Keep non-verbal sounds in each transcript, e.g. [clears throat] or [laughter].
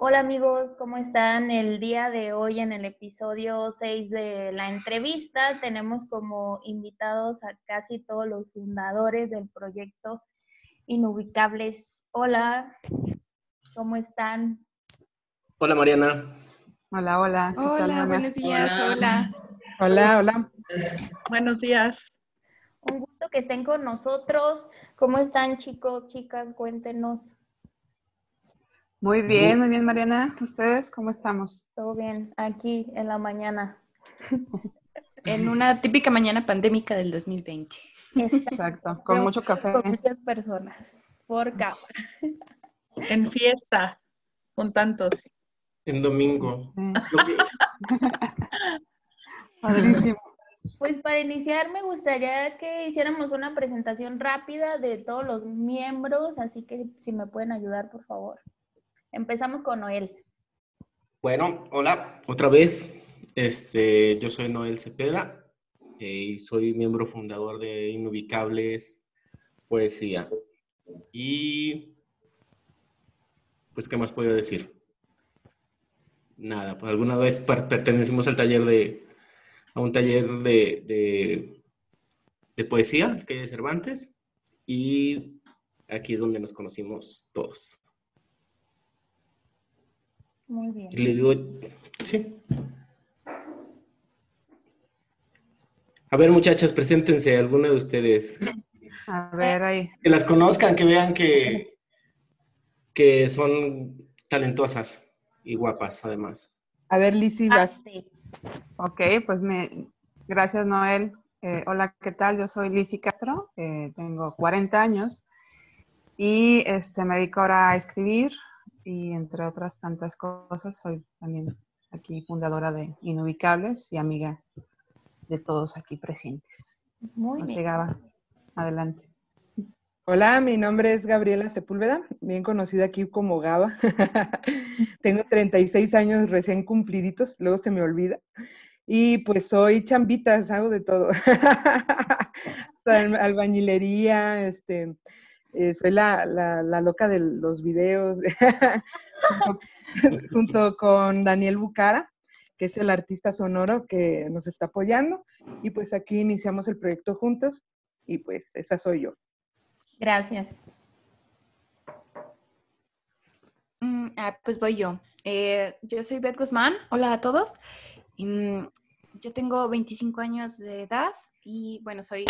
Hola amigos, ¿cómo están? El día de hoy en el episodio 6 de la entrevista tenemos como invitados a casi todos los fundadores del proyecto Inubicables. Hola, ¿cómo están? Hola Mariana. Hola, hola. Hola, buenos días, hola. Hola, hola. Buenos días. Un gusto que estén con nosotros. ¿Cómo están chicos, chicas? Cuéntenos. Muy bien, muy bien, Mariana. ¿Ustedes cómo estamos? Todo bien, aquí en la mañana. [laughs] En una típica mañana pandémica del 2020. Exacto, [laughs] con mucho café. Con muchas personas, por cámara. [laughs] En fiesta, con tantos. En domingo. Padrísimo. Pues para iniciar me gustaría que hiciéramos una presentación rápida de todos los miembros, así que si me pueden ayudar, por favor. Empezamos con Noel. Bueno, hola, otra vez. Este, yo soy Noel Cepeda eh, y soy miembro fundador de Inubicables Poesía. Y, pues, ¿qué más puedo decir? Nada, pues alguna vez pertenecimos al taller de, a un taller de, de, poesía, que hay de Cervantes, y aquí es donde nos conocimos todos. Muy bien. Y le digo, sí. A ver, muchachas, preséntense, alguna de ustedes. A ver, ahí. Que las conozcan, que vean que, que son talentosas y guapas, además. A ver, Lizzy, Ah, sí. Ok, pues me... gracias, Noel. Eh, hola, ¿qué tal? Yo soy Lizzy Castro, eh, tengo 40 años y este, me dedico ahora a escribir y entre otras tantas cosas soy también aquí fundadora de Inubicables y amiga de todos aquí presentes. Muy No sé, bien. Gaba, adelante. Hola, mi nombre es Gabriela Sepúlveda, bien conocida aquí como Gaba. [laughs] Tengo 36 años recién cumpliditos, luego se me olvida. Y pues soy chambitas, hago de todo. [laughs] Al- Albañilería, este, eh, soy la, la- la loca de los videos, junto, [laughs] junto con Daniel Bucara, que es el artista sonoro que nos está apoyando. Y pues aquí iniciamos el proyecto juntos y pues esa soy yo. Gracias. Mm, ah, pues voy yo. Eh, yo soy Beth Guzmán. Hola a todos. Mm, yo tengo 25 años de edad y bueno, soy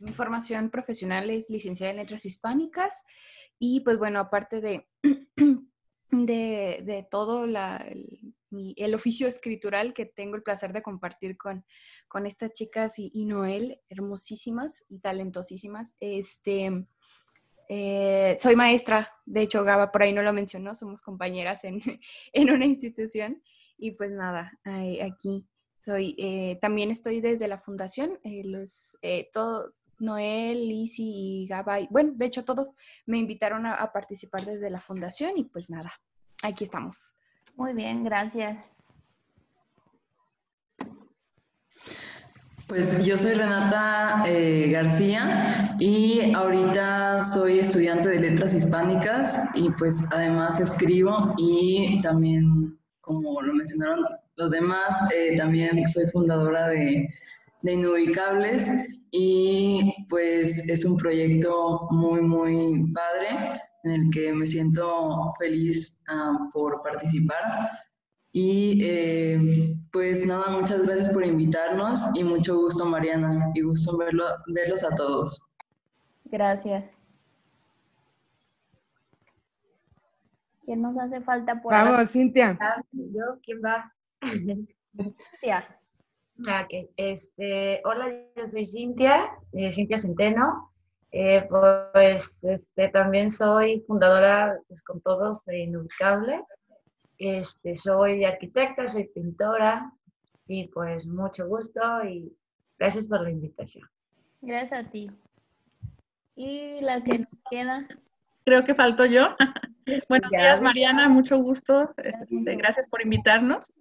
mi formación profesional es licenciada en letras hispánicas y pues bueno, aparte de, [clears throat] de, todo el, oficio escritural que tengo el placer de compartir con, con estas chicas y, Noel, hermosísimas y talentosísimas, este... Eh, soy maestra, de hecho Gaba por ahí no lo mencionó, somos compañeras en, [laughs] en una institución y pues nada, aquí soy, eh, también estoy desde la fundación, eh, los, eh, todo, Noel, Lizzy y Gaba, y- bueno, de hecho todos me invitaron a, a participar desde la fundación y pues nada, aquí estamos. Muy bien, gracias. Pues yo soy Renata eh, García y ahorita soy estudiante de letras hispánicas y pues además escribo y también, como lo mencionaron los demás, eh, también soy fundadora de, de Inubicables y pues es un proyecto muy, muy padre en el que me siento feliz ah, por participar. Y eh, pues nada, muchas gracias por invitarnos y mucho gusto Mariana y gusto verlo, verlos a todos. Gracias. ¿Quién nos hace falta por Vamos, Cintia. Ah, ¿Yo? ¿Quién va? Cintia? Ah. Este, hola, yo soy Cintia, eh, Cintia Centeno. Eh, pues este, también soy fundadora pues, con todos de Inubicables. Este, soy arquitecta, soy pintora y pues mucho gusto y gracias por la invitación. Gracias a ti. Y la que nos queda. Creo que falto yo. [laughs] Buenos Ya. días, Mariana, mucho gusto. Gracias. Este, gracias por invitarnos.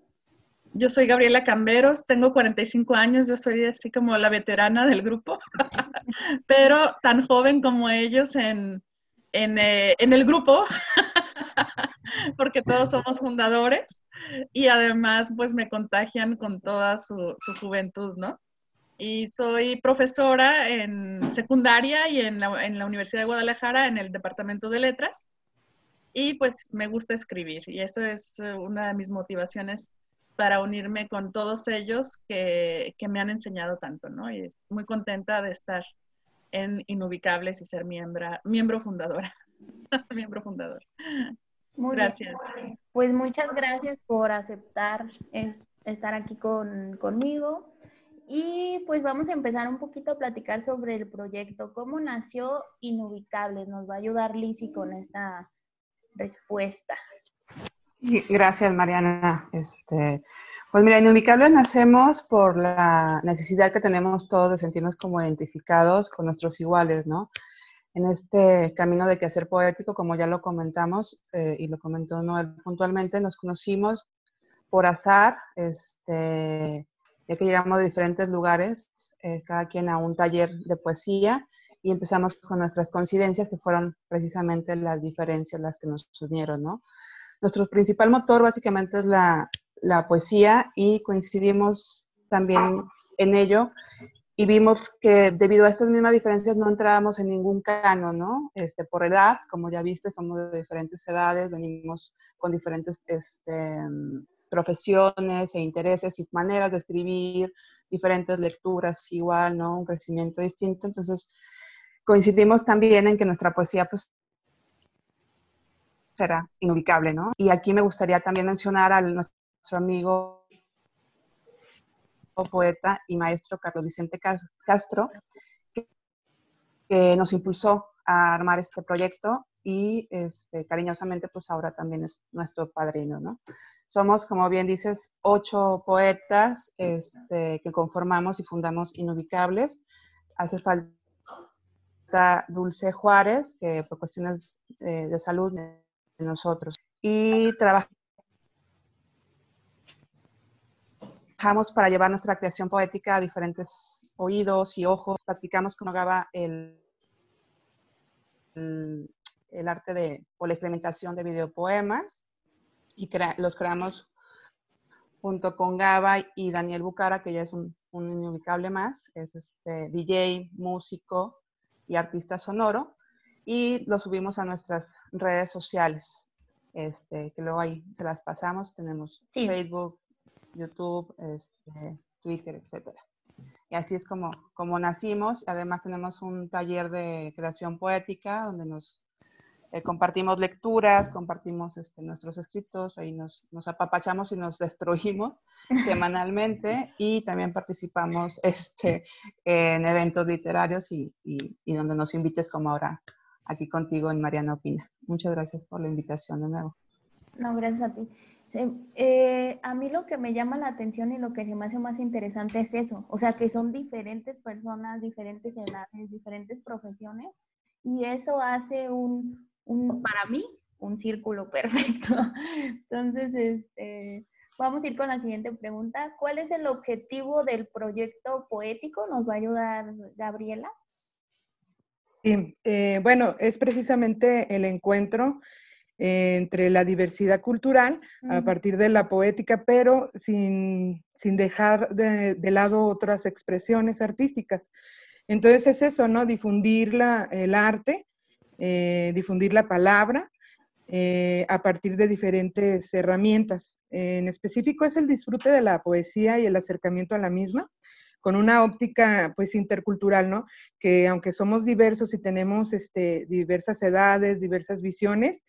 Yo soy Gabriela Camberos, tengo 45 años, yo soy así como la veterana del grupo, [laughs] pero tan joven como ellos en, en, eh, en el grupo. [laughs] porque todos somos fundadores y además pues me contagian con toda su, su juventud, ¿no? Y soy profesora en secundaria y en la, en la Universidad de Guadalajara en el Departamento de Letras. Y pues me gusta escribir y eso es eh, una de mis motivaciones para unirme con todos ellos que, que me han enseñado tanto, ¿no? Y estoy muy contenta de estar en Inubicables y ser miembro, miembro fundadora. [laughs] miembro fundador. Muy Gracias. bien. Pues muchas gracias por aceptar es- estar aquí con, conmigo. Y pues vamos a empezar un poquito a platicar sobre el proyecto. ¿Cómo nació Inubicables? Nos va a ayudar Lizzy con esta respuesta. Gracias, Mariana. Este, pues mira, Inubicables nacemos por la necesidad que tenemos todos de sentirnos como identificados con nuestros iguales, ¿no? En este camino de quehacer poético, como ya lo comentamos eh, y lo comentó Noel puntualmente, nos conocimos por azar, este, ya que llegamos de diferentes lugares, eh, cada quien a un taller de poesía y empezamos con nuestras coincidencias que fueron precisamente las diferencias las que nos unieron, ¿no? Nuestro principal motor básicamente es la, la poesía y coincidimos también en ello y vimos que debido a estas mismas diferencias no entrábamos en ningún canon, ¿no? Este, por edad, como ya viste, somos de diferentes edades, venimos con diferentes este, profesiones e intereses y maneras de escribir, diferentes lecturas igual, ¿no? Un crecimiento distinto. Entonces, coincidimos también en que nuestra poesía, pues, será inubicable, ¿no? Y aquí me gustaría también mencionar a nuestro amigo poeta y maestro Carlos Vicente Castro, que, nos impulsó a armar este proyecto y este, cariñosamente pues ahora también es nuestro padrino, ¿no? Somos, como bien dices, ocho poetas este, que conformamos y fundamos Inubicables. Hace falta Dulce Juárez, que por cuestiones de salud nosotros. Y trabajamos para llevar nuestra creación poética a diferentes oídos y ojos. Practicamos con Gaba el, el, el, arte de, o la experimentación de videopoemas y crea, los creamos junto con Gaba y Daniel Bucara, que ya es un, un inubicable más, es este DJ, músico y artista sonoro, y lo subimos a nuestras redes sociales, este, que luego ahí se las pasamos. Tenemos sí. Facebook, YouTube, este, Twitter, etcétera. Y así es como, como nacimos. Además tenemos un taller de creación poética donde nos eh, compartimos lecturas, compartimos este, nuestros escritos, ahí nos, nos, apapachamos y nos [laughs] destruimos semanalmente y también participamos este, en eventos literarios y, y, y, donde nos invites como ahora aquí contigo en Mariana Opina. Muchas gracias por la invitación de nuevo. No, gracias a ti. Eh, a mí lo que me llama la atención y lo que se me hace más interesante es eso, o sea, que son diferentes personas, diferentes edades, diferentes profesiones, y eso hace un, un para mí, un círculo [laughs] perfecto. Entonces, este, vamos a ir con la siguiente pregunta. ¿Cuál es el objetivo del proyecto poético? ¿Nos va a ayudar Gabriela? Sí, eh, bueno, es precisamente el encuentro entre la diversidad cultural uh -huh. a partir de la poética, pero sin, sin dejar de, de, lado otras expresiones artísticas. Entonces es eso, ¿no? Difundir la, el arte, eh, difundir la palabra eh, a partir de diferentes herramientas. En específico es el disfrute de la poesía y el acercamiento a la misma con una óptica pues intercultural, ¿no? Que aunque somos diversos y tenemos este, diversas edades, diversas visiones,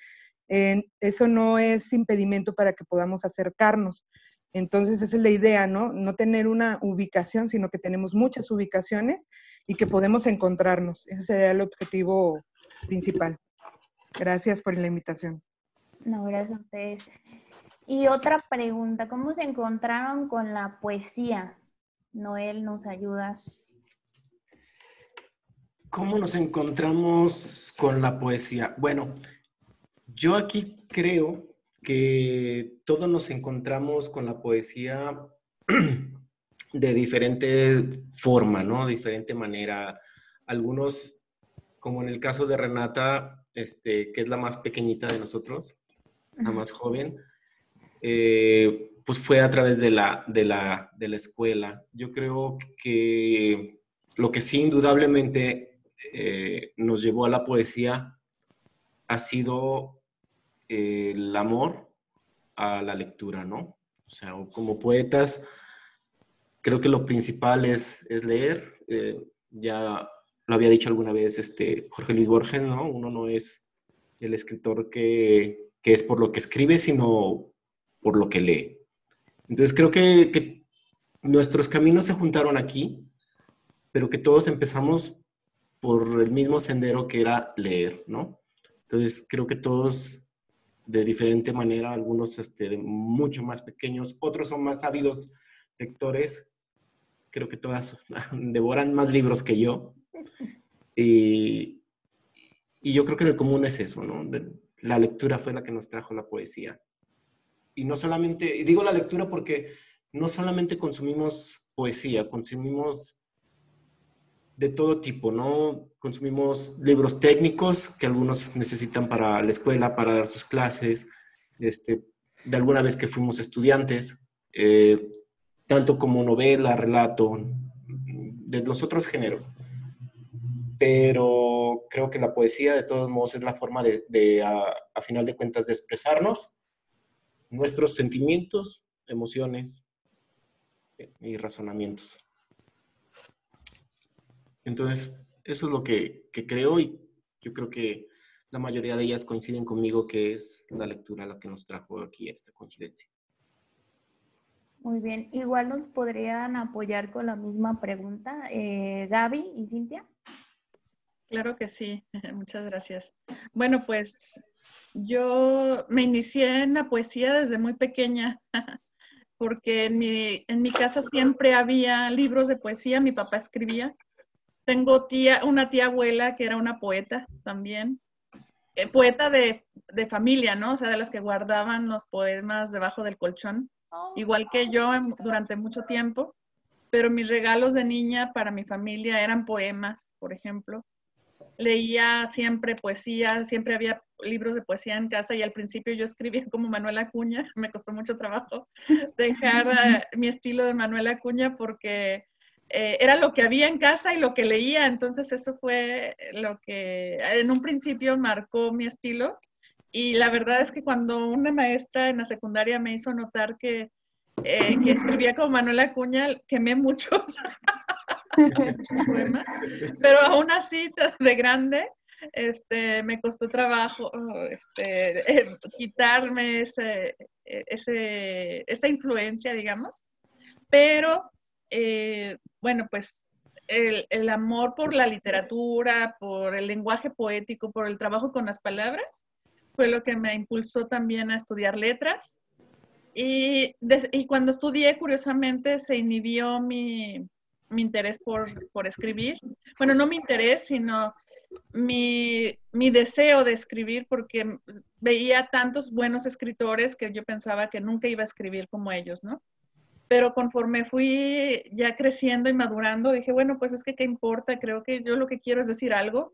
eso no es impedimento para que podamos acercarnos. Entonces, esa es la idea, ¿no? No tener una ubicación, sino que tenemos muchas ubicaciones y que podemos encontrarnos. Ese sería el objetivo principal. Gracias por la invitación. No, gracias a ustedes. Y otra pregunta, ¿cómo se encontraron con la poesía? Noel, ¿nos ayudas? ¿Cómo nos encontramos con la poesía? Bueno, yo aquí creo que todos nos encontramos con la poesía [clears throat] de diferente forma, ¿no? Diferente manera. Algunos, como en el caso de Renata, este, que es la más pequeñita de nosotros, la más joven, eh, pues fue a través de la, de, la, de la escuela. Yo creo que lo que sí indudablemente eh, nos llevó a la poesía ha sido eh, el amor a la lectura, ¿no? O sea, como poetas, creo que lo principal es, es leer. ya lo había dicho alguna vez este, Jorge Luis Borges, ¿no? Uno no es el escritor que, que es por lo que escribe, sino por lo que lee. Entonces creo que, nuestros caminos se juntaron aquí, pero que todos empezamos por el mismo sendero que era leer, ¿no? Entonces creo que todos de diferente manera, algunos este, mucho más pequeños, otros son más ávidos lectores, creo que todas [laughs] devoran más libros que yo. Y, y yo creo que en el común es eso, ¿no? La lectura fue la que nos trajo la poesía. Y no solamente, y digo la lectura porque no solamente consumimos poesía, consumimos de todo tipo, ¿no? Consumimos libros técnicos que algunos necesitan para la escuela, para dar sus clases, este, de alguna vez que fuimos estudiantes, eh, tanto como novela, relato, de los otros géneros. Pero creo que la poesía, de todos modos, es la forma de, a final de cuentas, de expresarnos nuestros sentimientos, emociones y razonamientos. Entonces, eso es lo que, creo y yo creo que la mayoría de ellas coinciden conmigo que es la lectura la que nos trajo aquí esta coincidencia. Muy bien, igual nos podrían apoyar con la misma pregunta, eh, Gaby y Cintia. Claro que sí, [laughs] muchas gracias. Bueno, pues yo me inicié en la poesía desde muy pequeña, [laughs] porque en mi, en mi casa siempre había libros de poesía, mi papá escribía. Tengo tía, una tía abuela que era una poeta también, eh, poeta de, de, familia, ¿no? O sea, de las que guardaban los poemas debajo del colchón, igual que yo durante mucho tiempo, pero mis regalos de niña para mi familia eran poemas, por ejemplo leía siempre poesía, siempre había libros de poesía en casa y al principio yo escribía como Manuela Acuña, [laughs] me costó mucho trabajo [laughs] dejar eh, mi estilo de Manuela Acuña porque eh, era lo que había en casa y lo que leía, entonces eso fue lo que en un principio marcó mi estilo y la verdad es que cuando una maestra en la secundaria me hizo notar que, eh, que escribía como Manuela Acuña, quemé muchos [laughs] pero aún así, de grande, este, me costó trabajo este, eh, quitarme ese, ese, esa influencia, digamos. Pero, eh, bueno, pues el, el, amor por la literatura, por el lenguaje poético, por el trabajo con las palabras, fue lo que me impulsó también a estudiar letras. Y, y cuando estudié, curiosamente, se inhibió mi, mi interés por, por, escribir. Bueno, no mi interés, sino mi, mi, deseo de escribir, porque veía tantos buenos escritores que yo pensaba que nunca iba a escribir como ellos, ¿no? Pero conforme fui ya creciendo y madurando, dije, bueno, pues es que qué importa, creo que yo lo que quiero es decir algo.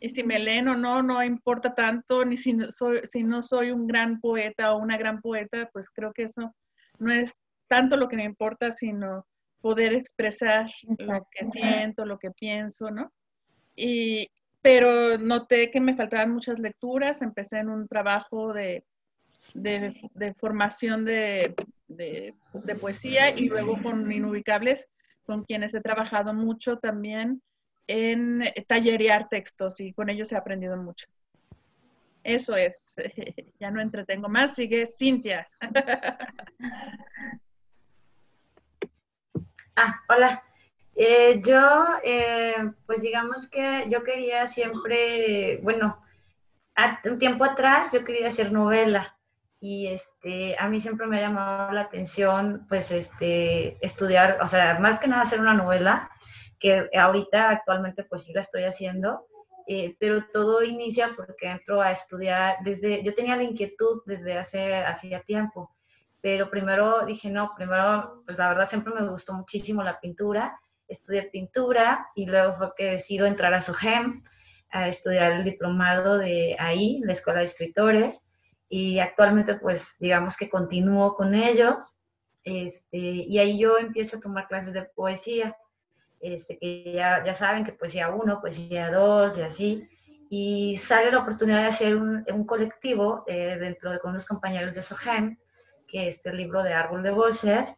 Y si me leen o no, no importa tanto, ni si, soy, si no soy un gran poeta o una gran poeta, pues creo que eso no es tanto lo que me importa, sino poder expresar lo que siento, lo que pienso, ¿no? Y, pero noté que me faltaban muchas lecturas, empecé en un trabajo de, de, formación de, de, poesía y luego con Inubicables, con quienes he trabajado mucho también en tallerear textos y con ellos he aprendido mucho. Eso es, [laughs] ya no entretengo más, sigue Cintia. [laughs] Ah, hola. Eh, yo, eh, pues digamos que yo quería siempre, bueno, un tiempo atrás yo quería hacer novela y este, a mí siempre me ha llamado la atención, pues, este, estudiar, o sea, más que nada hacer una novela, que ahorita actualmente pues sí la estoy haciendo, eh, pero todo inicia porque entro a estudiar desde, yo tenía la inquietud desde hace, hacía tiempo pero primero dije, no, primero, pues la verdad siempre me gustó muchísimo la pintura, estudié pintura y luego fue que decido entrar a SOGEM a estudiar el diplomado de ahí, la Escuela de Escritores, y actualmente pues digamos que continúo con ellos este, y ahí yo empiezo a tomar clases de poesía, este, que ya, ya saben que poesía 1, poesía 2 y así, y sale la oportunidad de hacer un, un colectivo eh, dentro de con unos compañeros de Sohem, que es el libro de Árbol de Voces,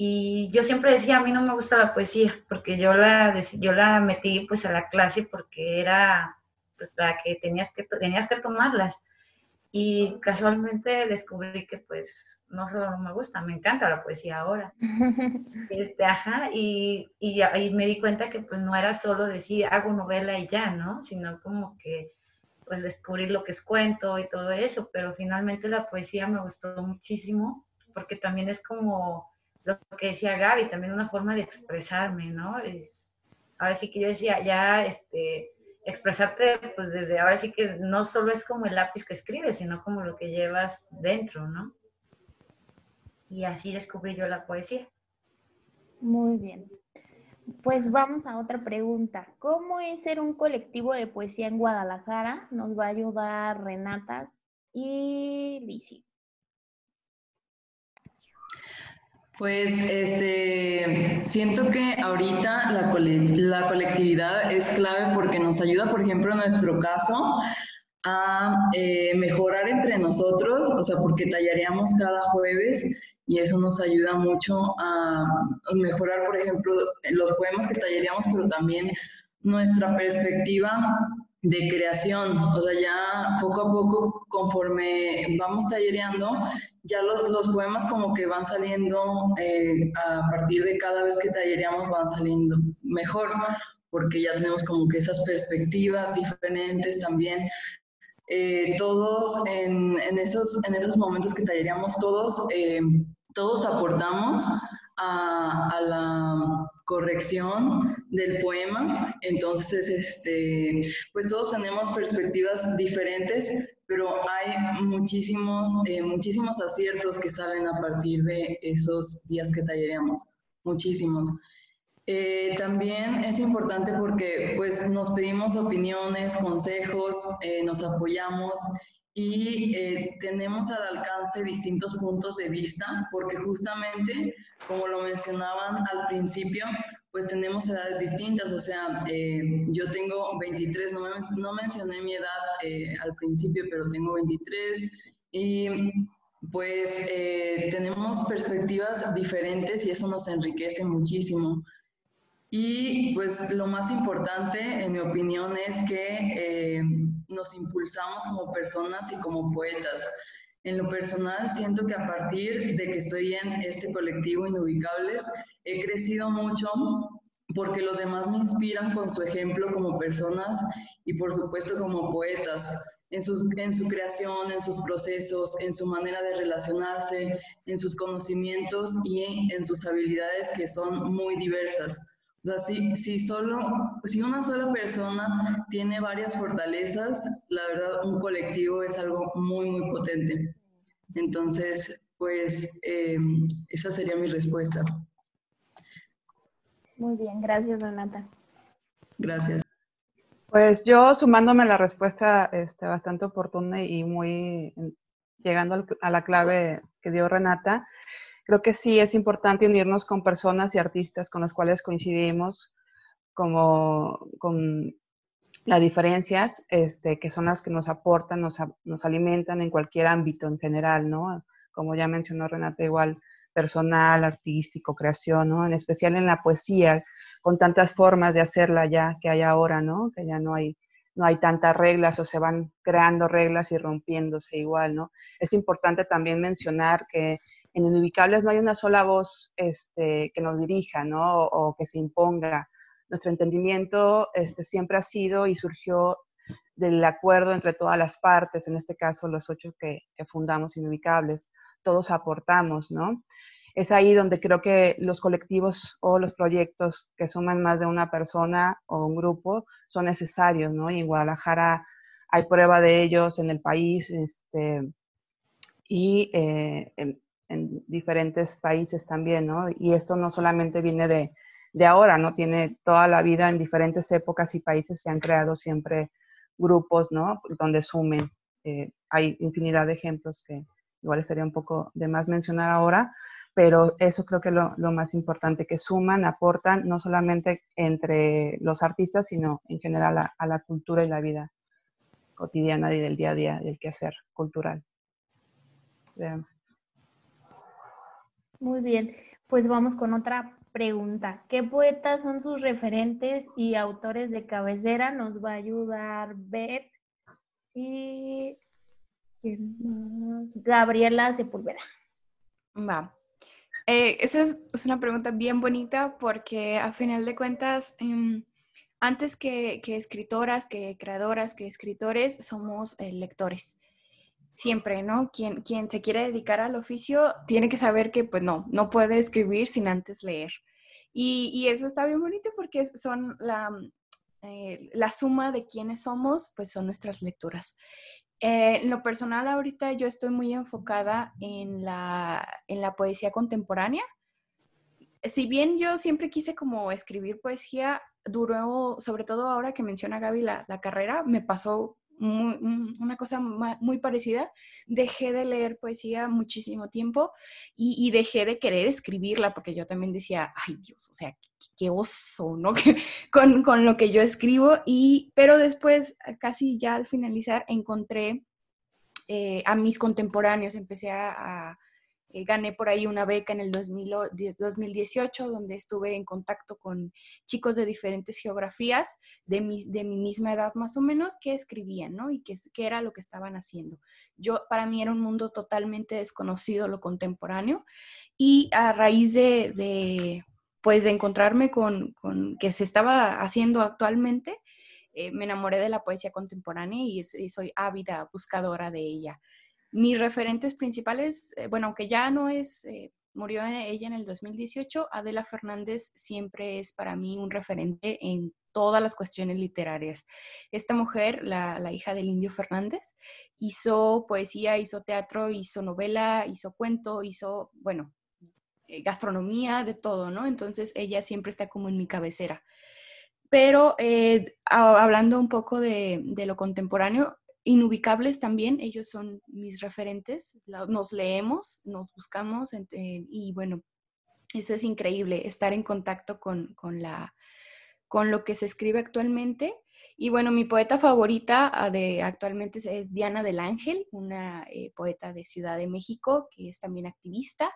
y yo siempre decía, a mí no me gusta la poesía, porque yo la, yo la metí pues a la clase porque era pues la que tenías que, tenías que tomarlas. Y casualmente descubrí que pues no solo no me gusta, me encanta la poesía ahora. [laughs] Este, ajá, y, y, y, me di cuenta que pues no era solo decir hago novela y ya, ¿no? Sino como que pues descubrir lo que es cuento y todo eso, pero finalmente la poesía me gustó muchísimo porque también es como lo que decía Gaby, también una forma de expresarme, ¿no? Es, ahora sí que yo decía, ya, este, expresarte, pues desde ahora sí que no solo es como el lápiz que escribes, sino como lo que llevas dentro, ¿no? Y así descubrí yo la poesía. Muy bien. Pues vamos a otra pregunta. ¿Cómo es ser un colectivo de poesía en Guadalajara? Nos va a ayudar Renata y Lisi. Pues este, siento que ahorita la, la, colectividad es clave porque nos ayuda, por ejemplo, en nuestro caso, a eh, mejorar entre nosotros, o sea, porque tallaríamos cada jueves y eso nos ayuda mucho a mejorar, por ejemplo, los poemas que tallaríamos, pero también nuestra perspectiva de creación, o sea, ya poco a poco, conforme vamos tallereando, ya los, los, poemas como que van saliendo eh, a partir de cada vez que tallereamos van saliendo mejor, porque ya tenemos como que esas perspectivas diferentes también. Eh, todos en, en, esos, en esos momentos que tallereamos, todos, eh, todos aportamos a, a, la corrección del poema. Entonces, este, pues todos tenemos perspectivas diferentes, pero hay muchísimos, eh, muchísimos aciertos que salen a partir de esos días que tallereamos, muchísimos. Eh, también es importante porque pues nos pedimos opiniones, consejos, eh, nos apoyamos y tenemos al alcance distintos puntos de vista porque justamente, como lo mencionaban al principio, pues tenemos edades distintas, o sea, eh, yo tengo 23, no, no mencioné mi edad eh, al principio, pero tengo 23 y pues eh, tenemos perspectivas diferentes y eso nos enriquece muchísimo. Y pues lo más importante, en mi opinión, es que nos impulsamos como personas y como poetas. En lo personal, siento que a partir de que estoy en este colectivo Inubicables, he crecido mucho porque los demás me inspiran con su ejemplo como personas y por supuesto como poetas, en, sus, en su creación, en sus procesos, en su manera de relacionarse, en sus conocimientos y en, sus habilidades que son muy diversas. O sea, si, si, solo, si una sola persona tiene varias fortalezas, la verdad un colectivo es algo muy, muy potente. Entonces, pues eh, esa sería mi respuesta. Muy bien, gracias Renata. Gracias. Pues yo sumándome a la respuesta este, bastante oportuna y muy llegando a la clave que dio Renata, creo que sí es importante unirnos con personas y artistas con los cuales coincidimos, como con las diferencias, este, que son las que nos aportan, nos, nos alimentan en cualquier ámbito en general, ¿no? Como ya mencionó Renata, igual personal, artístico, creación, ¿no? En especial en la poesía, con tantas formas de hacerla ya que hay ahora, ¿no? Que ya no hay, no hay tantas reglas o se van creando reglas y rompiéndose igual, ¿no? Es importante también mencionar que en Inubicables no hay una sola voz este, que nos dirija, ¿no? O, que se imponga. Nuestro entendimiento este, siempre ha sido y surgió del acuerdo entre todas las partes, en este caso los ocho que, que fundamos Inubicables todos aportamos, ¿no? Es ahí donde creo que los colectivos o los proyectos que suman más de una persona o un grupo son necesarios, ¿no? Y Guadalajara hay prueba de ellos en el país este, y eh, en, diferentes países también, ¿no? Y esto no solamente viene de, de ahora, ¿no? Tiene toda la vida en diferentes épocas y países se han creado siempre grupos, ¿no? Donde sumen eh, hay infinidad de ejemplos que igual estaría un poco de más mencionar ahora, pero eso creo que es lo, lo, más importante, que suman, aportan, no solamente entre los artistas, sino en general a, la cultura y la vida cotidiana y del día a día, del quehacer cultural. Muy bien, pues vamos con otra pregunta. ¿Qué poetas son sus referentes y autores de cabecera? Nos va a ayudar Beth y Gabriela Sepúlveda. Va. Eh, esa es, es, una pregunta bien bonita porque a final de cuentas, eh, antes que, que, escritoras, que creadoras, que escritores, somos eh, lectores. Siempre, ¿no? Quien, quien se quiere dedicar al oficio tiene que saber que, pues no, no puede escribir sin antes leer. Y, y eso está bien bonito porque son la, eh, la suma de quienes somos, pues son nuestras lecturas. Eh, en lo personal, ahorita yo estoy muy enfocada en la, en la poesía contemporánea. Si bien yo siempre quise como escribir poesía, duró, sobre todo ahora que menciona Gaby la, la carrera, me pasó una cosa muy parecida. Dejé de leer poesía muchísimo tiempo y, dejé de querer escribirla porque yo también decía, ay Dios, o sea, qué, oso, ¿no? [laughs] con, con, lo que yo escribo. Y, pero después, casi ya al finalizar, encontré eh, a mis contemporáneos, empecé a eh, gané por ahí una beca en el 2000, 2018, donde estuve en contacto con chicos de diferentes geografías, de mi, misma edad más o menos, que escribían, ¿no? Y qué, qué era lo que estaban haciendo. Yo, para mí era un mundo totalmente desconocido, lo contemporáneo, y a raíz de, pues, de encontrarme con, con que se estaba haciendo actualmente, eh, me enamoré de la poesía contemporánea y soy ávida buscadora de ella. Mis referentes principales, eh, bueno, aunque ya no es, eh, murió ella en el 2018, Adela Fernández siempre es para mí un referente en todas las cuestiones literarias. Esta mujer, la, la hija del indio Fernández, hizo poesía, hizo teatro, hizo novela, hizo cuento, hizo, bueno, eh, gastronomía, de todo, ¿no? Entonces ella siempre está como en mi cabecera. Pero hablando un poco de, de, lo contemporáneo, Inubicables también, ellos son mis referentes, nos leemos, nos buscamos y bueno, eso es increíble, estar en contacto con, con, la, con lo que se escribe actualmente. Y bueno, mi poeta favorita ah, de actualmente es Diana del Ángel, una eh, poeta de Ciudad de México que es también activista.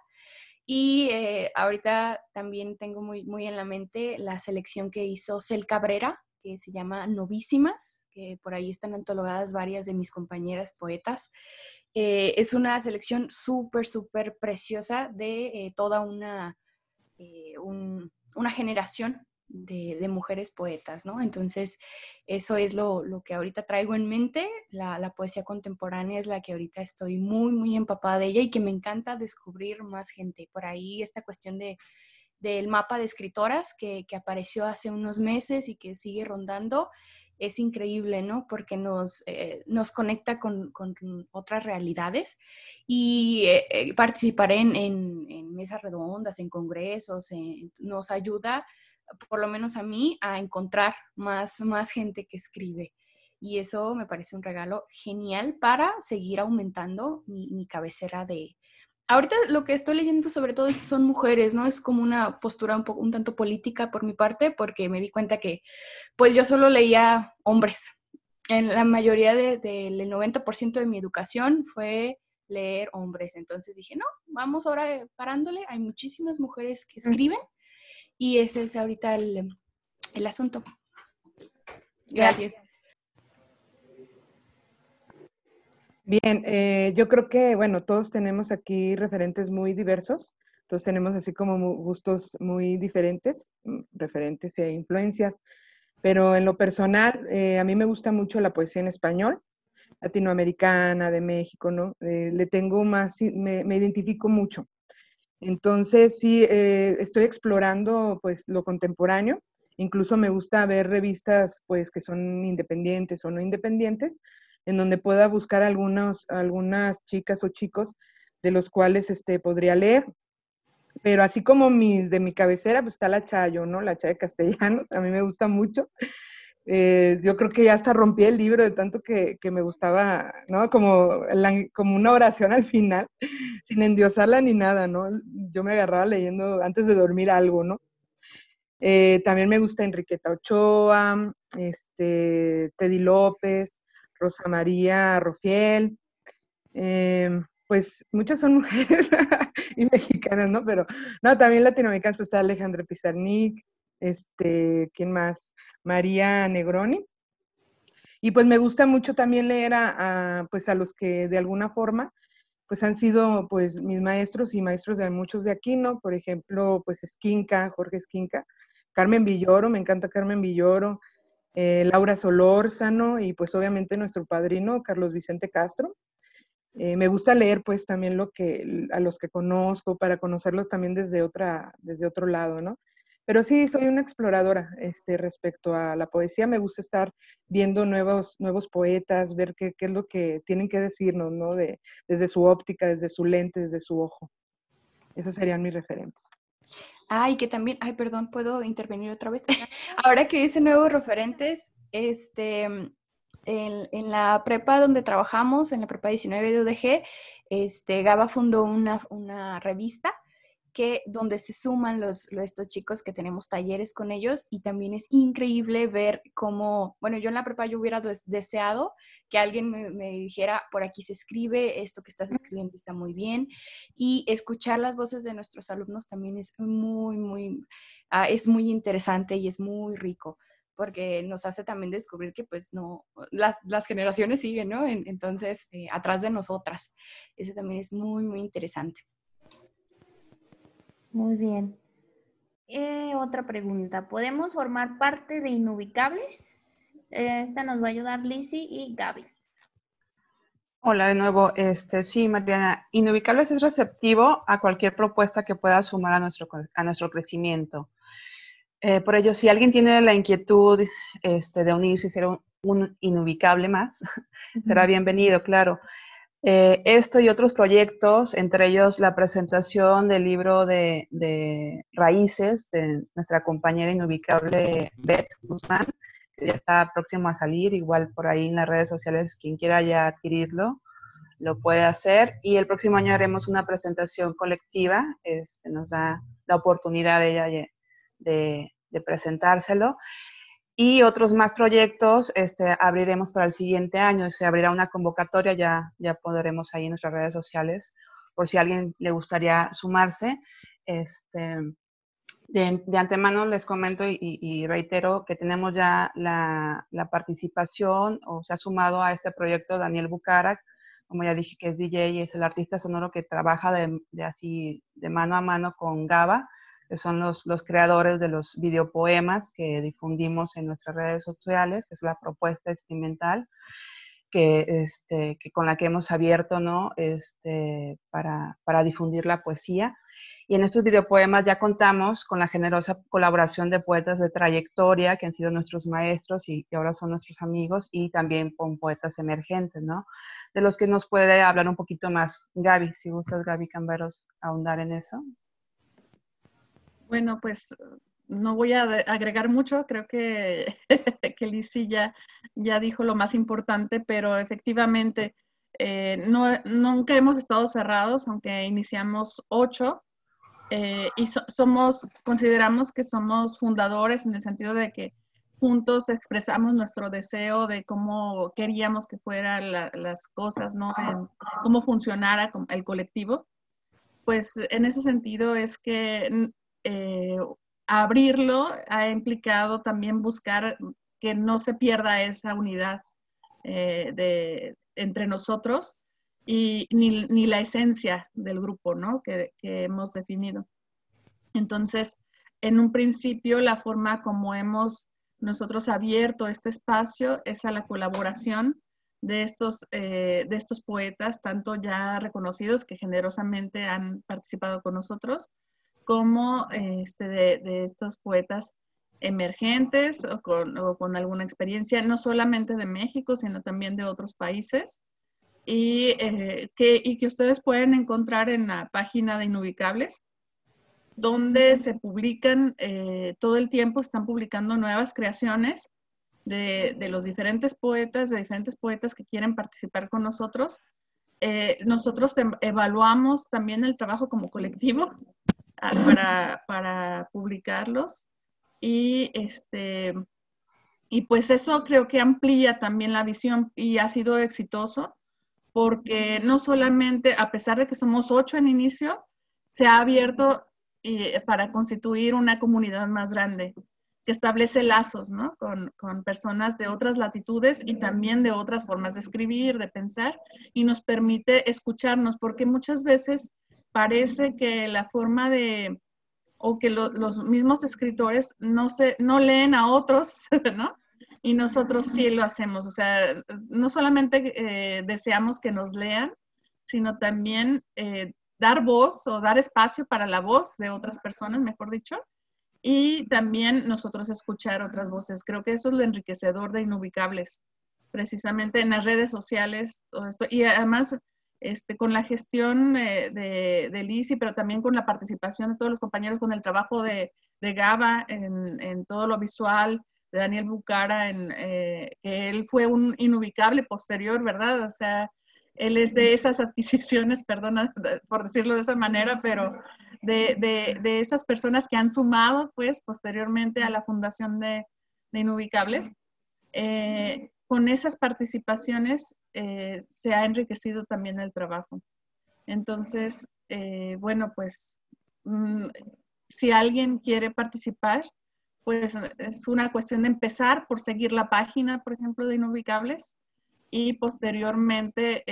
Y eh, ahorita también tengo muy, muy en la mente la selección que hizo Cel Cabrera, que se llama Novísimas, que por ahí están antologadas varias de mis compañeras poetas. Eh, es una selección súper, súper preciosa de eh, toda una, eh, un, una generación de, de, mujeres poetas, ¿no? Entonces, eso es lo, lo que ahorita traigo en mente. La, la, poesía contemporánea es la que ahorita estoy muy, muy empapada de ella y que me encanta descubrir más gente. Por ahí esta cuestión de del mapa de escritoras que, que, apareció hace unos meses y que sigue rondando, es increíble, ¿no? Porque nos, eh, nos conecta con, con, otras realidades y eh, eh, participar en, en, mesas redondas, en congresos, nos ayuda, por lo menos a mí, a encontrar más, más gente que escribe. Y eso me parece un regalo genial para seguir aumentando mi, mi cabecera de, Ahorita lo que estoy leyendo sobre todo son mujeres, ¿no? Es como una postura un, poco, un tanto política por mi parte, porque me di cuenta que pues yo solo leía hombres. En la mayoría del de, de, 90% de mi educación fue leer hombres. Entonces dije, no, vamos ahora parándole. Hay muchísimas mujeres que escriben y ese es ahorita el, el asunto. Gracias. Bien, eh, yo creo que, bueno, todos tenemos aquí referentes muy diversos, todos tenemos así como gustos muy diferentes, mm, referentes e influencias, pero en lo personal, eh, a mí me gusta mucho la poesía en español, latinoamericana, de México, ¿no? Eh, le tengo más, me, me, identifico mucho. Entonces, sí, eh, estoy explorando, pues, lo contemporáneo, incluso me gusta ver revistas, pues, que son independientes o no independientes, en donde pueda buscar algunos, algunas chicas o chicos de los cuales este, podría leer. Pero así como mi, de mi cabecera, pues está la Chayo, ¿no? La Chayo Castellanos, a mí me gusta mucho. Eh, yo creo que ya hasta rompí el libro de tanto que, me gustaba, ¿no? Como, como una oración al final, sin endiosarla ni nada, ¿no? Yo me agarraba leyendo antes de dormir algo, ¿no? Eh, también me gusta Enriqueta Ochoa, este, Teddy López, Rosa María Rofiel. Em, pues muchas son mujeres [laughs] y mexicanas, ¿no? Pero no, también latinoamericanas, pues está Alejandra Pizarnik, este, ¿quién más? María Negroni. Y pues me gusta mucho también leer a, pues a los que de alguna forma pues han sido pues mis maestros y maestros de muchos de aquí, ¿no? Por ejemplo, pues Esquinca, Jorge Esquinca, Carmen Villoro, me encanta Carmen Villoro, eh, Laura Solórzano y pues obviamente nuestro padrino Carlos Vicente Castro. Eh, me gusta leer pues también lo que, a los que conozco para conocerlos también desde, otra, desde otro lado, ¿no? Pero sí, soy una exploradora este, respecto a la poesía. Me gusta estar viendo nuevos, nuevos poetas, ver qué, qué es lo que tienen que decirnos, ¿no? De, desde su óptica, desde su lente, desde su ojo. Esos serían mis referentes. Ay, que también, ay, perdón, ¿puedo intervenir otra vez? [laughs] Ahora que dice nuevos referentes, este, en, en, la prepa donde trabajamos, en la prepa 19 de UDG, este, Gaba fundó una, una revista que donde se suman los, estos chicos que tenemos talleres con ellos y también es increíble ver cómo, bueno, yo en la prepa yo hubiera deseado que alguien me, dijera, por aquí se escribe, esto que estás escribiendo está muy bien y escuchar las voces de nuestros alumnos también es muy, muy, ah, es muy interesante y es muy rico porque nos hace también descubrir que pues no, las, generaciones siguen, ¿no? entonces, eh, atrás de nosotras. Eso también es muy, muy interesante. Muy bien. Eh, otra pregunta. ¿Podemos formar parte de Inubicables? Esta nos va a ayudar Lizzy y Gaby. Hola de nuevo. Este, sí, Mariana. Inubicables es receptivo a cualquier propuesta que pueda sumar a nuestro, a nuestro crecimiento. Eh, por ello, si alguien tiene la inquietud este, de unirse y ser un, un inubicable más, [laughs] será bienvenido, claro. Eh, esto y otros proyectos, entre ellos la presentación del libro de, Raíces de nuestra compañera inubicable Beth Guzmán, que ya está próximo a salir, igual por ahí en las redes sociales, quien quiera ya adquirirlo, lo puede hacer. Y el próximo año haremos una presentación colectiva, este, nos da la oportunidad de ella de, de presentárselo y otros más proyectos este, abriremos para el siguiente año. Se abrirá una convocatoria, ya, ya podremos ahí en nuestras redes sociales, por si a alguien le gustaría sumarse. Este, de, antemano les comento y, reitero que tenemos ya la, participación o se ha sumado a este proyecto Daniel Bucarak, como ya dije que es DJ y es el artista sonoro que trabaja de, de así de mano a mano con Gaba que son los, los creadores de los videopoemas que difundimos en nuestras redes sociales, que es la propuesta experimental que, este, que con la que hemos abierto ¿no? este, para, para difundir la poesía. Y en estos videopoemas ya contamos con la generosa colaboración de poetas de trayectoria que han sido nuestros maestros y que ahora son nuestros amigos y también con poetas emergentes, ¿no? De los que nos puede hablar un poquito más Gaby, si gustas Gaby Camberos ahondar en eso. Bueno, pues no voy a agregar mucho, creo que, [laughs] que Lizzie ya, ya dijo lo más importante, pero efectivamente eh, no, nunca hemos estado cerrados, aunque iniciamos ocho, eh, y somos, consideramos que somos fundadores en el sentido de que juntos expresamos nuestro deseo de cómo queríamos que fueran las cosas, ¿no? cómo funcionara el colectivo. Pues en ese sentido es que eh, abrirlo ha implicado también buscar que no se pierda esa unidad eh, de, entre nosotros y ni, la esencia del grupo ¿no? que, hemos definido. Entonces, en un principio, la forma como hemos nosotros abierto este espacio es a la colaboración de estos, eh, de estos poetas, tanto ya reconocidos que generosamente han participado con nosotros, como este, de, estos poetas emergentes o con, alguna experiencia, no solamente de México, sino también de otros países, y, eh, que, y que ustedes pueden encontrar en la página de Inubicables, donde se publican eh, todo el tiempo, están publicando nuevas creaciones de, de, los diferentes poetas, de diferentes poetas que quieren participar con nosotros. Eh, nosotros em, evaluamos también el trabajo como colectivo para, publicarlos y este y pues eso creo que amplía también la visión y ha sido exitoso porque no solamente, a pesar de que somos ocho en inicio, se ha abierto eh, para constituir una comunidad más grande que establece lazos ¿no? con, con, personas de otras latitudes y también de otras formas de escribir, de pensar, y nos permite escucharnos, porque muchas veces parece que la forma de, o que los mismos escritores no, se, no leen a otros, [laughs] ¿no? Y nosotros sí lo hacemos, o sea, no solamente eh, deseamos que nos lean, sino también eh, dar voz o dar espacio para la voz de otras personas, mejor dicho, y también nosotros escuchar otras voces. Creo que eso es lo enriquecedor de Inubicables, precisamente en las redes sociales, todo esto. Y además, este, con la gestión eh, de, de Lisi, pero también con la participación de todos los compañeros, con el trabajo de, de Gaba en, en, todo lo visual, de Daniel Bucara, en, eh, que él fue un inubicable posterior, ¿verdad? O sea, él es de esas adquisiciones, [laughs] perdona por decirlo de esa manera, pero de, de, esas personas que han sumado, pues, posteriormente a la fundación de, de Inubicables. Eh, con esas participaciones eh, se ha enriquecido también el trabajo. Entonces, eh, bueno, pues, mm, si alguien quiere participar, pues es una cuestión de empezar por seguir la página, por ejemplo, de Inubicables y posteriormente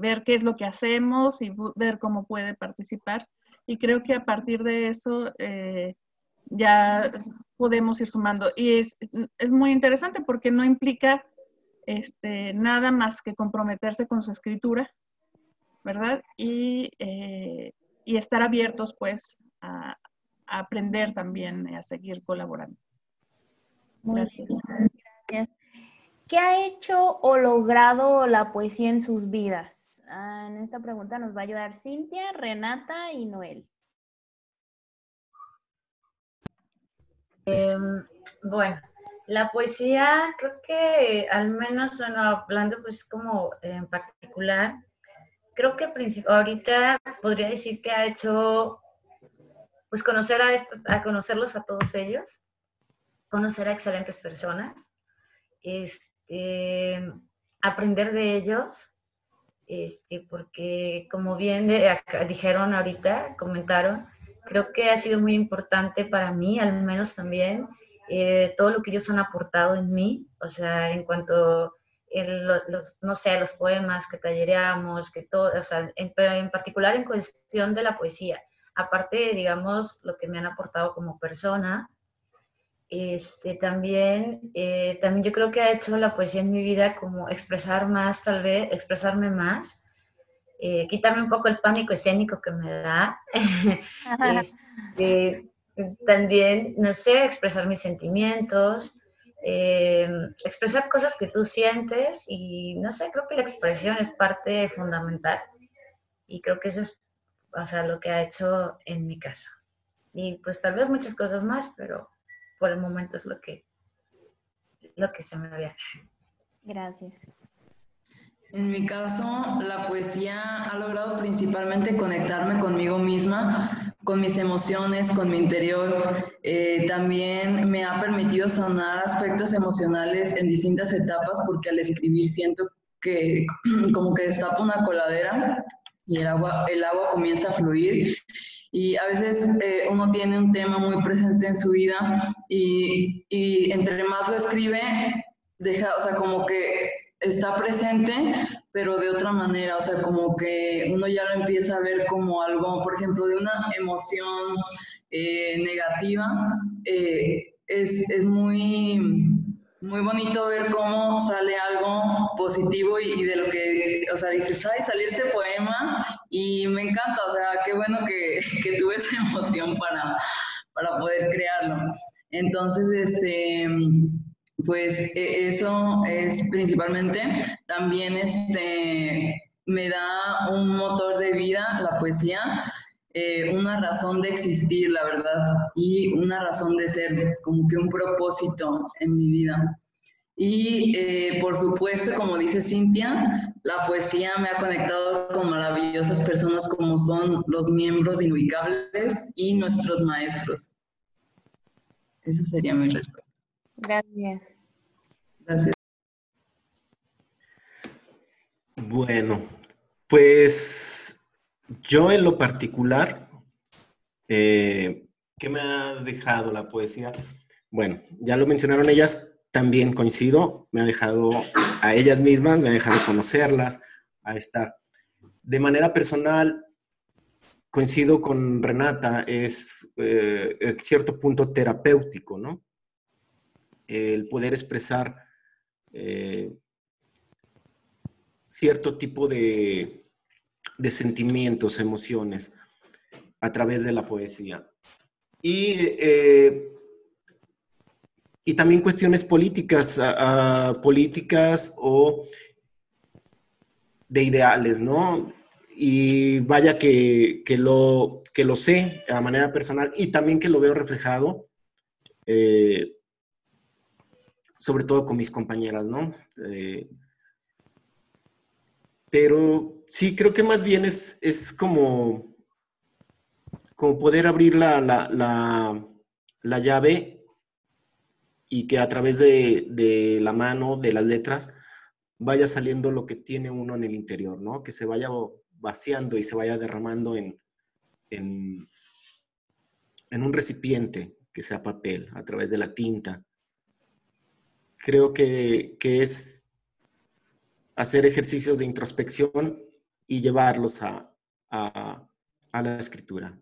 ver qué es lo que hacemos y ver cómo puede participar y creo que a partir de eso eh, ya podemos ir sumando. Y es, es, muy interesante porque no implica este, nada más que comprometerse con su escritura, ¿verdad? Y, eh, y estar abiertos pues a, a, aprender también, a seguir colaborando. Gracias. Gracias. ¿Qué ha hecho o logrado la poesía en sus vidas? Ah, en esta pregunta nos va a ayudar Cintia, Renata y Noel. Em, bueno, la poesía, creo que al menos, bueno, hablando pues como en particular, creo que ahorita podría decir que ha hecho, pues conocer a, a conocerlos a todos ellos, conocer a excelentes personas, este, aprender de ellos, este, porque como bien dijeron ahorita, comentaron, creo que ha sido muy importante para mí, al menos también, eh, todo lo que ellos han aportado en mí, o sea, en cuanto, los, no sé, los poemas que tallereamos, que todo, o sea, en, pero en particular en cuestión de la poesía, aparte, digamos, lo que me han aportado como persona, este, también, eh, también yo creo que ha hecho la poesía en mi vida como expresar más, tal vez, expresarme más, eh, quitarme un poco el pánico escénico que me da. [laughs] este, también, no sé, expresar mis sentimientos, eh, expresar cosas que tú sientes y, no sé, creo que la expresión es parte fundamental y creo que eso es, o sea, lo que ha hecho en mi caso. Y pues tal vez muchas cosas más, pero por el momento es lo que, lo que se me había. Gracias. En mi caso, la poesía ha logrado principalmente conectarme conmigo misma, con mis emociones, con mi interior. Eh, también me ha permitido sanar aspectos emocionales en distintas etapas porque al escribir siento que [clears throat] como que destapa una coladera y el agua, el agua comienza a fluir y a veces eh, uno tiene un tema muy presente en su vida y, y, entre más lo escribe, deja, o sea, como que está presente, pero de otra manera, o sea, como que uno ya lo empieza a ver como algo, por ejemplo, de una emoción eh, negativa, eh, es, es muy muy bonito ver cómo sale algo positivo y, de lo que, o sea, dices, ay, salió este poema y me encanta, o sea, qué bueno que, [laughs] que tuve esa [laughs] emoción para, para poder crearlo. Entonces, este, pues e, eso es principalmente, también este, me da un motor de vida la poesía, eh, una razón de existir, la verdad, y una razón de ser, como que un propósito en mi vida. Y eh, por supuesto, como dice Cintia, la poesía me ha conectado con maravillosas personas como son los miembros inubicables y nuestros maestros. Esa sería mi respuesta. Gracias. Gracias. Bueno, pues yo en lo particular, eh, ¿qué me ha dejado la poesía? Bueno, ya lo mencionaron ellas, también coincido, me ha dejado a ellas mismas, me ha dejado conocerlas, a estar. De manera personal, coincido con Renata, es eh, en cierto punto terapéutico, ¿no? El poder expresar eh, cierto tipo de, de, sentimientos, emociones a través de la poesía. Y eh, y también cuestiones políticas, políticas o de ideales, ¿no? Y vaya que, lo, que lo sé a manera personal y también que lo veo reflejado, eh, sobre todo con mis compañeras, ¿no? Eh, pero sí, creo que más bien es, es como, como poder abrir la, la, la llave y que a través de, la mano, de las letras, vaya saliendo lo que tiene uno en el interior, ¿no? Que se vaya vaciando y se vaya derramando en, en, un recipiente que sea papel, a través de la tinta. Creo que, es hacer ejercicios de introspección y llevarlos a, a, a la escritura.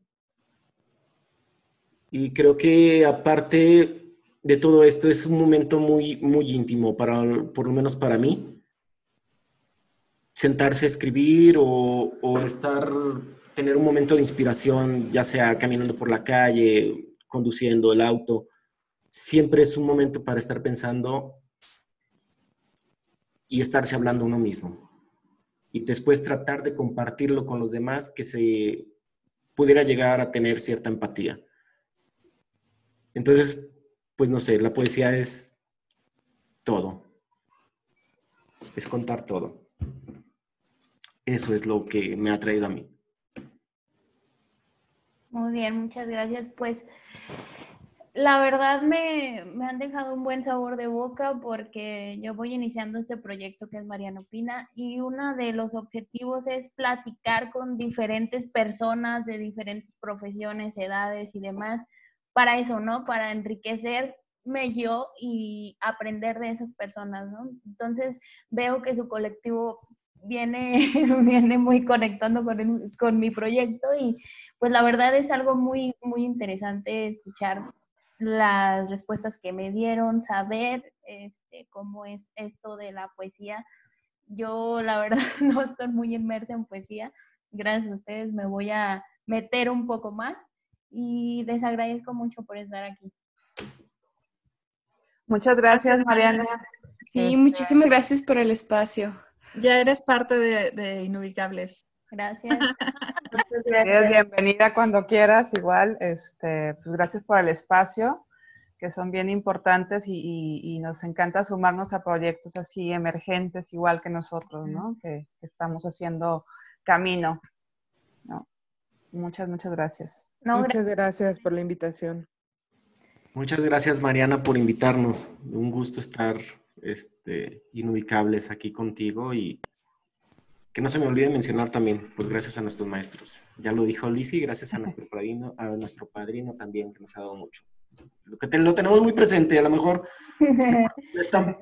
Y creo que aparte de todo esto es un momento muy, muy íntimo, para, por lo menos para mí. Sentarse a escribir o, o estar, tener un momento de inspiración, ya sea caminando por la calle, conduciendo el auto, siempre es un momento para estar pensando y estarse hablando uno mismo. Y después tratar de compartirlo con los demás que se pudiera llegar a tener cierta empatía. Entonces, pues no sé, la poesía es todo. Es contar todo. Eso es lo que me ha traído a mí. Muy bien, muchas gracias. Pues la verdad me, me, han dejado un buen sabor de boca porque yo voy iniciando este proyecto que es Mariano Pina y uno de los objetivos es platicar con diferentes personas de diferentes profesiones, edades y demás para eso, ¿no? Para enriquecerme yo y aprender de esas personas, ¿no? Entonces veo que su colectivo viene, [laughs] viene muy conectando con, con mi proyecto y pues la verdad es algo muy, muy interesante escuchar las respuestas que me dieron, saber este, cómo es esto de la poesía. Yo la verdad [laughs] no estoy muy inmersa en poesía. Gracias a ustedes me voy a meter un poco más y les agradezco mucho por estar aquí. Muchas gracias, Mariana. Sí, este, muchísimas gracias por el espacio. Ya eres parte de, de Inubicables. Gracias. [laughs] gracias. Bienvenida cuando quieras, igual. Este, pues gracias por el espacio, que son bien importantes y, y, nos encanta sumarnos a proyectos así emergentes, igual que nosotros, ¿no? Que, que estamos haciendo camino. ¿no? Muchas, muchas gracias. muchas gracias por la invitación. Muchas gracias, Mariana, por invitarnos. Un gusto estar este, inubicables aquí contigo y que no se me olvide mencionar también, pues gracias a nuestros maestros. Ya lo dijo Lisi, gracias a nuestro padrino, a nuestro padrino también, que nos ha dado mucho. Lo que lo tenemos muy presente, a lo mejor no es tan,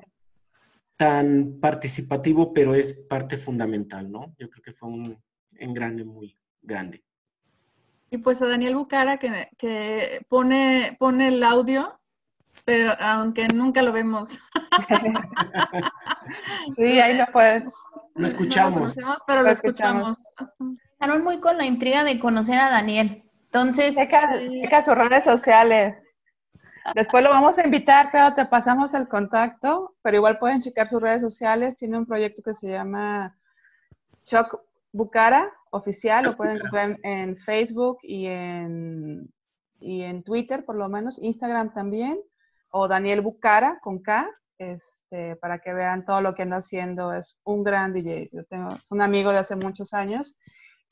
tan participativo, pero es parte fundamental, ¿no? Yo creo que fue un engrane muy grande. Y pues a Daniel Bucara que, que pone, pone el audio, pero aunque nunca lo vemos. [laughs] sí, ahí lo puedes. Lo escuchamos. pero lo, escuchamos. Estaron muy con la intriga de conocer a Daniel. Entonces. Checa, sus redes sociales. Después lo vamos a invitar, pero te pasamos el contacto, pero igual pueden checar sus redes sociales. Tiene un proyecto que se llama Shock Bucara oficial, lo pueden encontrar en, Facebook y en, y en Twitter, por lo menos, Instagram también, o Daniel Bucara con K, este, para que vean todo lo que anda haciendo. Es un gran DJ. Yo tengo, es un amigo de hace muchos años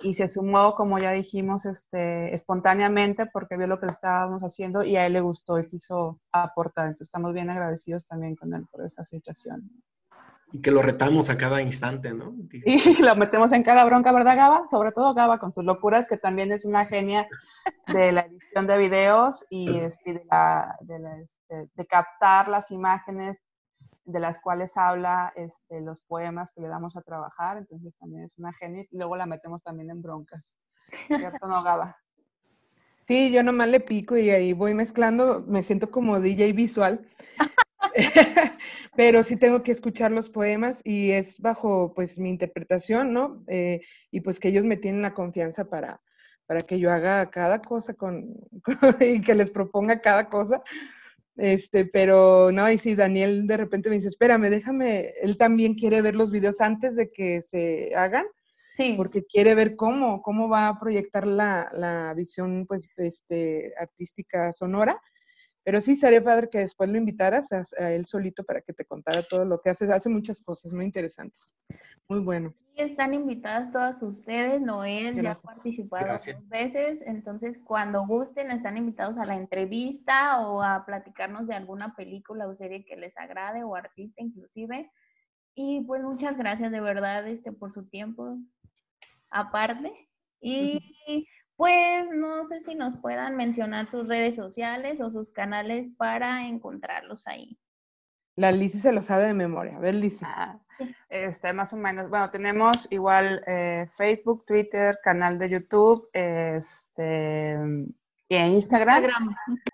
y se sumó, como ya dijimos, este, espontáneamente porque vio lo que estábamos haciendo y a él le gustó y quiso aportar. Entonces estamos bien agradecidos también con él por esa situación. Y que lo retamos a cada instante, ¿no? Y [laughs] lo metemos en cada bronca, ¿verdad, Gaba? Sobre todo Gaba con sus locuras, que también es una genia de la edición de videos y este, de, la, de, la, este, de captar las imágenes de las cuales habla este, los poemas que le damos a trabajar, entonces también es una genia, y luego la metemos también en broncas. ¿Cierto, no, Gaba? Sí, yo nomás le pico y ahí voy mezclando, me siento como DJ visual, [laughs] pero sí tengo que escuchar los poemas y es bajo pues mi interpretación, ¿no? Eh, y pues que ellos me tienen la confianza para, para que yo haga cada cosa con, [laughs] y que les proponga cada cosa. Este, pero no, y si Daniel de repente me dice, espérame, déjame, él también quiere ver los videos antes de que se hagan. Sí. Porque quiere ver cómo, cómo va a proyectar la, la visión, pues, este, artística sonora. Pero sí sería padre que después lo invitaras a, él solito para que te contara todo lo que hace. Hace muchas cosas muy interesantes. Muy bueno. están invitadas todas ustedes. Noel ya ha participado dos veces. Entonces, cuando gusten, están invitados a la entrevista o a platicarnos de alguna película o serie que les agrade o artista inclusive. Y pues muchas gracias de verdad este, por su tiempo aparte. Y pues no sé si nos puedan mencionar sus redes sociales o sus canales para encontrarlos ahí. La Lizzy se lo sabe de memoria. A ver, Lizzy. Ah, este, más o menos. Bueno, tenemos igual eh, Facebook, Twitter, canal de YouTube, este, y en Instagram.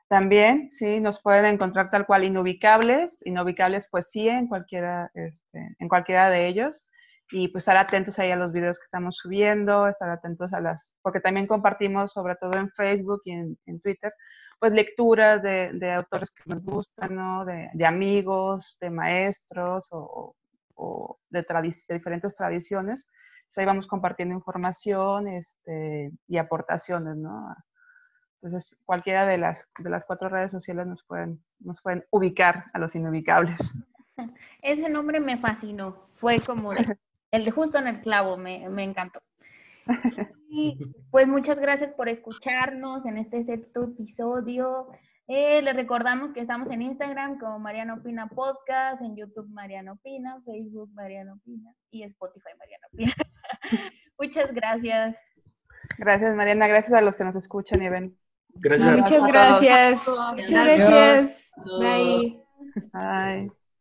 También, sí, nos pueden encontrar tal cual inubicables, inubicables poesía en cualquiera, este, en cualquiera de ellos y pues estar atentos ahí a los videos que estamos subiendo, estar atentos a las, porque también compartimos sobre todo en Facebook y en, en Twitter, pues lecturas de, de, autores que nos gustan, ¿no? De, de amigos, de maestros o, o de, de, diferentes tradiciones. Entonces ahí vamos compartiendo información este, y aportaciones, ¿no? Entonces cualquiera de las, de las cuatro redes sociales nos pueden, nos pueden ubicar a los inubicables. [laughs] Ese nombre me fascinó. Fue como de, [laughs] el justo en el clavo, me, me encantó. [laughs] Y pues muchas gracias por escucharnos en este sexto episodio. Eh, les recordamos que estamos en Instagram como Mariano Pina Podcast, en YouTube Mariano Pina, Facebook Mariano Pina y Spotify Mariano Pina. [laughs] muchas gracias. Gracias Mariana, gracias a los que nos escuchan y ven. Gracias. muchas gracias. Muchas gracias. Bye. Bye.